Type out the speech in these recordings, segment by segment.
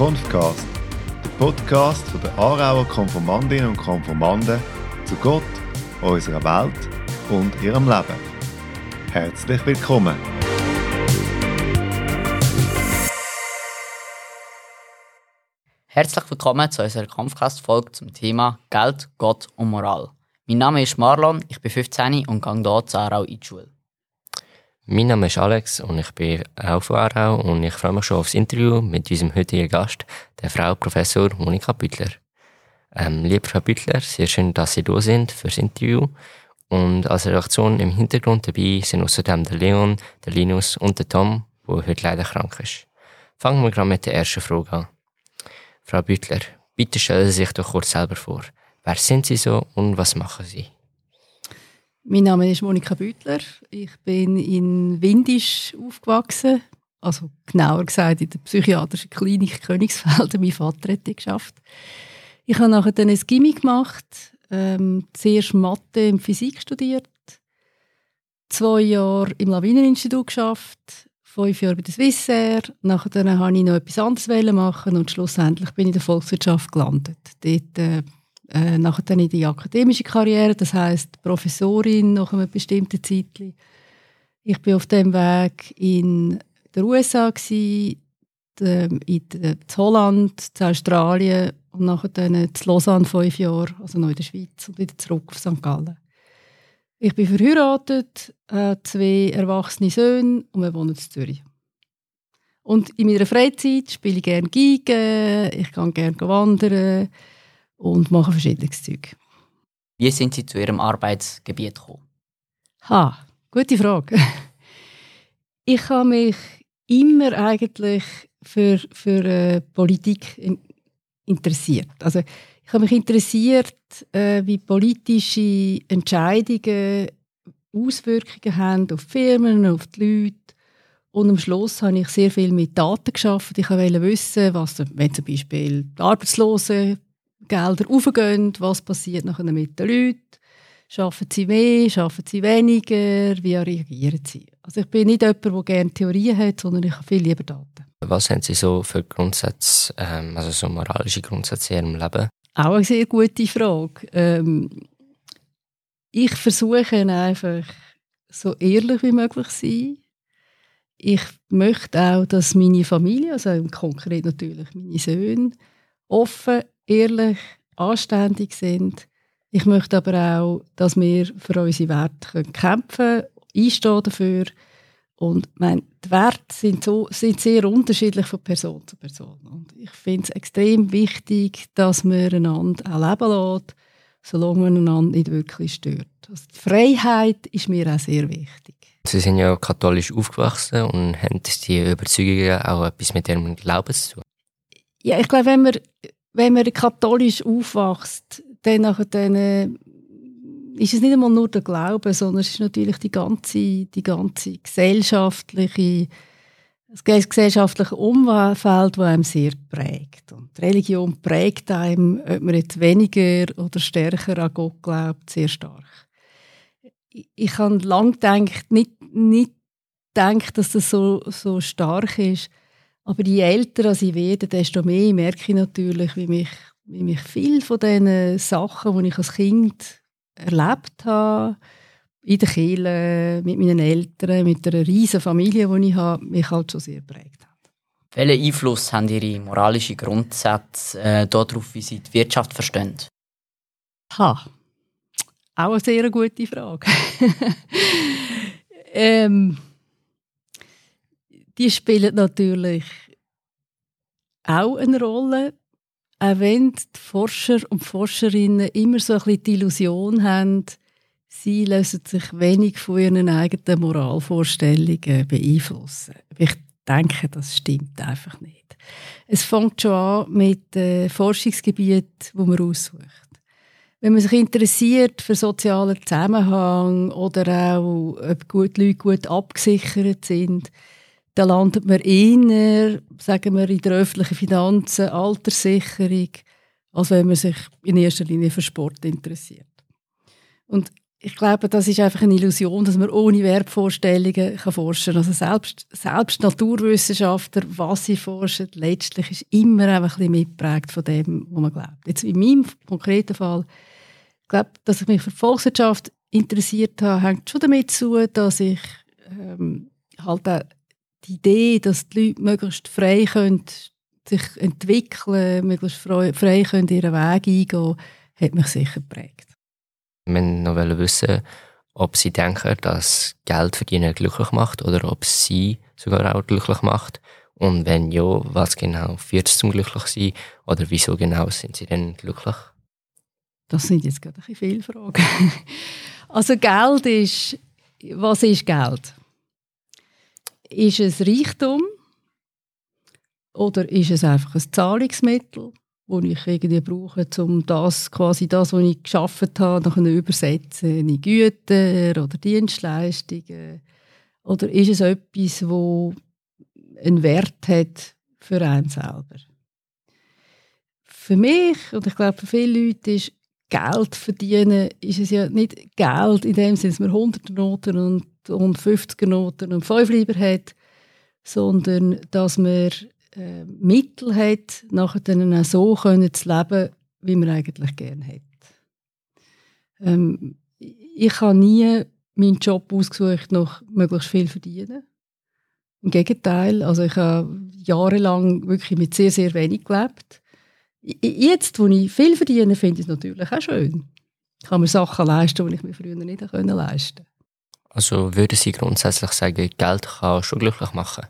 Konfcast, der Podcast von der Aarauer Konformandinnen und Konformanden zu Gott, unserer Welt und ihrem Leben. Herzlich willkommen! Herzlich willkommen zu unserer Kampfcast-Folge zum Thema Geld, Gott und Moral. Mein Name ist Marlon, ich bin 15 und gehe hier zu Aarau in die Schule. Mein Name ist Alex und ich bin auch von Aarau und ich freue mich schon aufs Interview mit unserem heutigen Gast, der Frau Professor Monika Büttler. Ähm, liebe Frau Büttler, sehr schön, dass Sie da sind für das Interview. Und als Redaktion im Hintergrund dabei sind außerdem der Leon, der Linus und der Tom, der heute leider krank ist. Fangen wir gerade mit der ersten Frage an. Frau Büttler, bitte stellen Sie sich doch kurz selber vor. Wer sind Sie so und was machen Sie? Mein Name ist Monika Büttler. Ich bin in Windisch aufgewachsen. Also genauer gesagt in der psychiatrischen Klinik Königsfelden. Mein Vater hat die geschafft. Ich habe nachher dann ein Gimmick gemacht, ähm, zuerst Mathe und Physik studiert, zwei Jahre im Lawineninstitut geschafft, fünf Jahre bei der Swissair. Nachher dann habe ich noch etwas anderes machen und schlussendlich bin ich in der Volkswirtschaft gelandet. Dort äh, äh, nachher dann in die akademische Karriere, das heißt Professorin nach einem bestimmten Zeit. Ich bin auf dem Weg in den USA gsi, in in Holland, in Australien und nachher dann in Lausanne fünf Jahre, also noch in der Schweiz und wieder zurück auf St. Gallen. Ich bin verheiratet, habe zwei erwachsene Söhne und wir wohnen in Zürich. Und in meiner Freizeit spiele ich gerne Geige, ich gehe gerne wandern, und machen verschiedenes Zeug. Wie sind Sie zu Ihrem Arbeitsgebiet gekommen? Ha, gute Frage. Ich habe mich immer eigentlich für, für äh, Politik interessiert. Also ich habe mich interessiert, äh, wie politische Entscheidungen Auswirkungen haben auf die Firmen, auf die Leute. Und am Schluss habe ich sehr viel mit Daten geschafft. Ich wollte wissen, was, wenn zum Beispiel die Arbeitslosen Gelder aufgehen, was passiert nachher mit den Leuten? Schaffen sie mehr, schaffen sie weniger, wie reagieren sie? Also ich bin nicht jemand, der gerne Theorien hat, sondern ich habe viel lieber Daten. Was haben Sie so für Grundsätze, ähm, also so moralische Grundsätze in Ihrem Leben? Auch eine sehr gute Frage. Ähm, ich versuche einfach so ehrlich wie möglich zu sein. Ich möchte auch, dass meine Familie, also konkret natürlich meine Söhne, offen ehrlich, anständig sind. Ich möchte aber auch, dass wir für unsere Werte kämpfen können, einstehen dafür. Und mein, die Werte sind, so, sind sehr unterschiedlich von Person zu Person. Und ich finde es extrem wichtig, dass man einander auch leben lässt, solange man einander nicht wirklich stört. Also die Freiheit ist mir auch sehr wichtig. Sie sind ja katholisch aufgewachsen und haben die Überzeugungen auch etwas mit Ihrem Glauben zu tun? Ja, ich glaube, wenn man wenn man katholisch aufwächst, dann, dann äh, ist es nicht einmal nur der Glaube, sondern es ist natürlich die ganze, die ganze gesellschaftliche, das gesellschaftliche Umfeld, das einem sehr prägt. Und die Religion prägt einem, ob man jetzt weniger oder stärker an Gott glaubt, sehr stark. Ich, ich habe lange gedacht, nicht, nicht gedacht, dass das so, so stark ist, aber je älter ich werde, desto mehr merke ich natürlich, wie mich, wie mich viel von diesen Sachen, die ich als Kind erlebt habe, in der Kirche, mit meinen Eltern, mit einer riesen Familie, die ich habe, mich halt schon sehr prägt hat. Welchen Einfluss haben Ihre moralischen Grundsätze äh, darauf, wie Sie die Wirtschaft verstehen? Ha, auch eine sehr gute Frage. ähm, die spielen natürlich auch eine Rolle, auch wenn die Forscher und Forscherinnen immer so ein bisschen die Illusion haben, sie lassen sich wenig von ihren eigenen Moralvorstellungen beeinflussen. Ich denke, das stimmt einfach nicht. Es fängt schon an mit dem Forschungsgebiet, wo man aussucht. Wenn man sich interessiert für sozialen Zusammenhang oder auch, ob gut Leute gut abgesichert sind, da landet man eher, sagen wir, in der öffentlichen Finanzen, Alterssicherung, als wenn man sich in erster Linie für Sport interessiert. Und ich glaube, das ist einfach eine Illusion, dass man ohne Wertvorstellungen kann forschen kann. Also selbst, selbst Naturwissenschaftler, was sie forschen, letztlich ist immer einfach ein bisschen mitgeprägt von dem, was man glaubt. Jetzt in meinem konkreten Fall, ich glaube, dass ich mich für Volkswirtschaft interessiert habe, hängt schon damit zu, dass ich ähm, halt auch die Idee, dass die Leute möglichst frei können, sich entwickeln, möglichst frei, frei können ihren Weg eingehen, hat mich sicher geprägt. Wir noch wissen, ob sie denken, dass Geld verdienen glücklich macht oder ob sie sogar auch glücklich macht. Und wenn ja, was genau führt es zum glücklich sein oder wieso genau sind sie denn glücklich? Das sind jetzt gerade ein viele Fragen. also Geld ist, was ist Geld? Ist es Reichtum oder ist es einfach ein Zahlungsmittel? wo ich irgendwie brauche, um das, quasi das, was ich geschaffen habe, noch übersetzen in Güter oder Dienstleistungen? Oder ist es etwas, wo einen Wert hat für einen selber? Für mich, und ich glaube für viele Leute, ist Geld verdienen, ist es ja nicht Geld in dem Sinne, dass man 100 Noten und, und 50 Noten und 5 lieber hat, sondern dass man äh, Mittel hat, nachher dann auch so können zu leben, wie man eigentlich gerne hat. Ähm, ich habe nie meinen Job ausgesucht, noch möglichst viel verdienen. Im Gegenteil, also ich habe jahrelang wirklich mit sehr, sehr wenig gelebt. Jetzt, wo ich viel verdiene, finde ich es natürlich auch schön. Ich kann mir Sachen leisten, die ich mir früher nicht leisten konnte. Also würden Sie grundsätzlich sagen, Geld kann schon glücklich machen?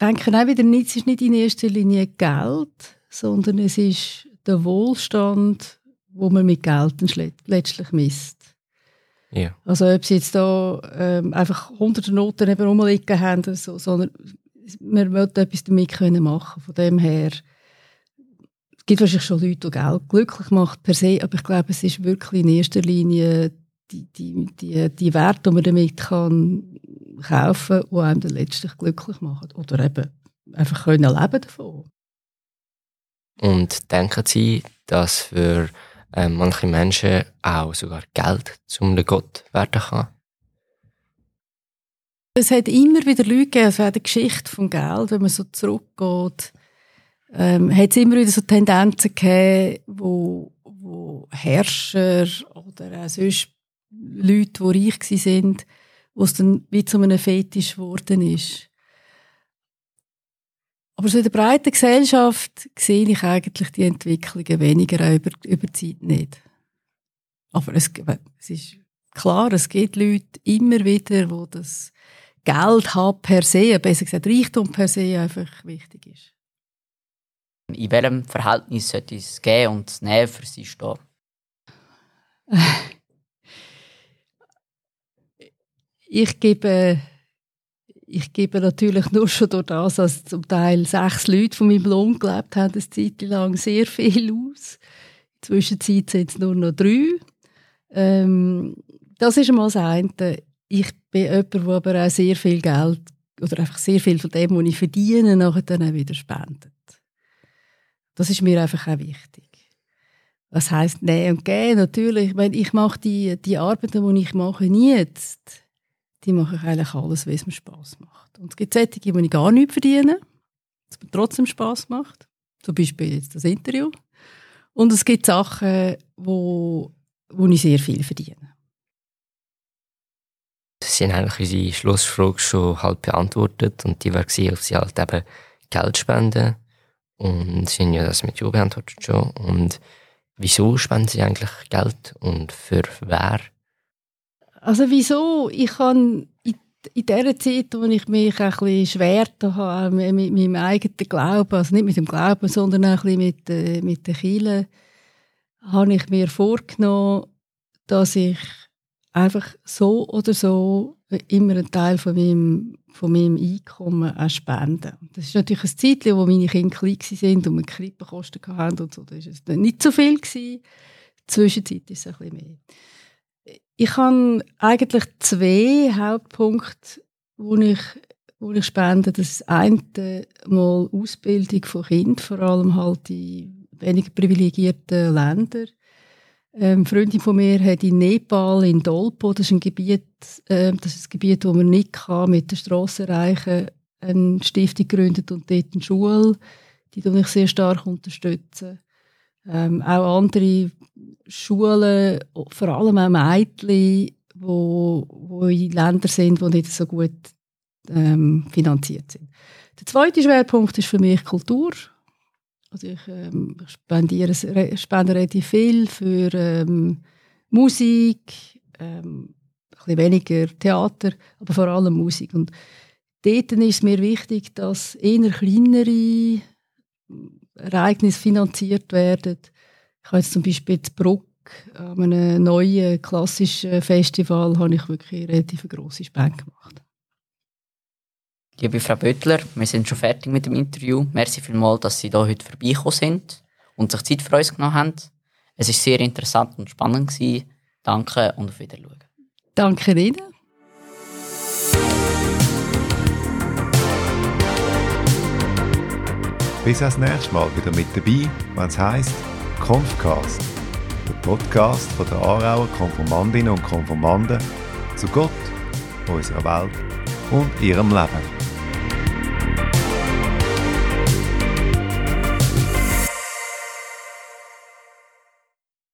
denke auch wieder nicht, es ist nicht in erster Linie Geld, sondern es ist der Wohlstand, wo man mit Geld letztlich misst. Ja. Also ob sie jetzt da ähm, einfach hunderte Noten rumliegen haben oder so, sondern man will etwas damit können machen. Von dem her gibt wahrscheinlich schon Leute, die Geld glücklich macht per se, aber ich glaube, es ist wirklich in erster Linie die, die, die, die Werte, die man damit kann kaufen, die einem dann letztlich glücklich machen. Oder eben einfach können leben davon. Und denken Sie, dass für äh, manche Menschen auch sogar Geld zum Gott werden kann? Es hat immer wieder Leute gegeben, also auch die Geschichte vom Geld, wenn man so zurückgeht, ähm, hat es immer wieder so Tendenzen gegeben, wo, wo Herrscher oder auch sonst Leute, die reich waren, wo es dann wie zu einem Fetisch geworden ist. Aber so in der breiten Gesellschaft sehe ich eigentlich die Entwicklungen weniger über, über die Zeit nicht. Aber es, es ist klar, es gibt Leute immer wieder, wo das Geld haben per se, besser gesagt Reichtum per se einfach wichtig ist. In welchem Verhältnis sollte es geben und nehmen für sie stehen? Ich gebe, ich gebe natürlich nur schon durch das, dass zum Teil sechs Leute von meinem Lohn gelebt haben, eine Zeit lang sehr viel aus. In der Zwischenzeit sind es nur noch drei. Ähm, das ist einmal das eine. Ich bin jemand, der aber auch sehr viel Geld oder einfach sehr viel von dem, was ich verdiene, nachher dann auch wieder spendet. Das ist mir einfach auch wichtig. Was heißt Nehmen und Gehen? Natürlich, ich, meine, ich mache die, die Arbeiten, die ich mache, jetzt die mache ich eigentlich alles, es mir Spass macht. Und es gibt solche, die ich gar nichts verdiene, es mir trotzdem Spass macht. Zum Beispiel jetzt das Interview. Und es gibt Sachen, wo, wo ich sehr viel verdiene. Sie haben eigentlich unsere Schlussfrage schon halb beantwortet und die war, ob Sie halt eben Geld spenden. Und haben ja das mit Ja beantwortet schon. Und wieso spenden Sie eigentlich Geld und für wer? Also wieso? Ich habe in, der Zeit, wo ich mich ein bisschen schwer habe mit, meinem eigenen Glauben, also nicht mit dem Glauben, sondern ein bisschen mit, äh, der Kirche, habe ich mir vorgenommen, dass ich einfach so oder so immer einen Teil von meinem, von meinem Einkommen auch spende. Das ist natürlich ein Zeit, wo meine Kinder klein waren und wir Krippenkosten hatten und so. Das war nicht so viel. Gewesen. Zwischenzeit ist es ein bisschen mehr. Ich habe eigentlich zwei Hauptpunkte, wo ich, wo ich spende. Das eine mal Ausbildung von Kindern, vor allem halt die weniger privilegierten Ländern. Ähm, eine Freundin von mir hat in Nepal, in Dolpo, das ist ein Gebiet, äh, das ist ein Gebiet, wo man nicht kann, mit der Straße erreichen eine Stiftung gegründet und dort eine Schule, die ich sehr stark unterstützen. Ähm, auch andere Schulen, vor allem auch Mädchen, wo, wo in Ländern sind, die nicht so gut ähm, finanziert sind. Der zweite Schwerpunkt ist für mich Kultur. Also ich ähm, spendiere spende relativ viel für ähm, Musik, ähm, ein bisschen weniger Theater, aber vor allem Musik. Und dort ist es mir wichtig, dass eher kleinere Ereignisse finanziert werden. Ich habe jetzt zum Beispiel die Bruck an einem neuen klassischen Festival habe ich wirklich relativ grosse Spende gemacht. Liebe Frau Böttler, wir sind schon fertig mit dem Interview. Merci vielmals, dass Sie hier heute vorbeigekommen sind und sich Zeit für uns genommen haben. Es war sehr interessant und spannend. Gewesen. Danke und auf Wiedersehen. Danke Ihnen. Bis das nächste Mal wieder mit dabei, wenn es heisst Confcast, der Podcast von der Aarauer Konformandinnen und Konformanden zu Gott, unserer Welt und ihrem Leben.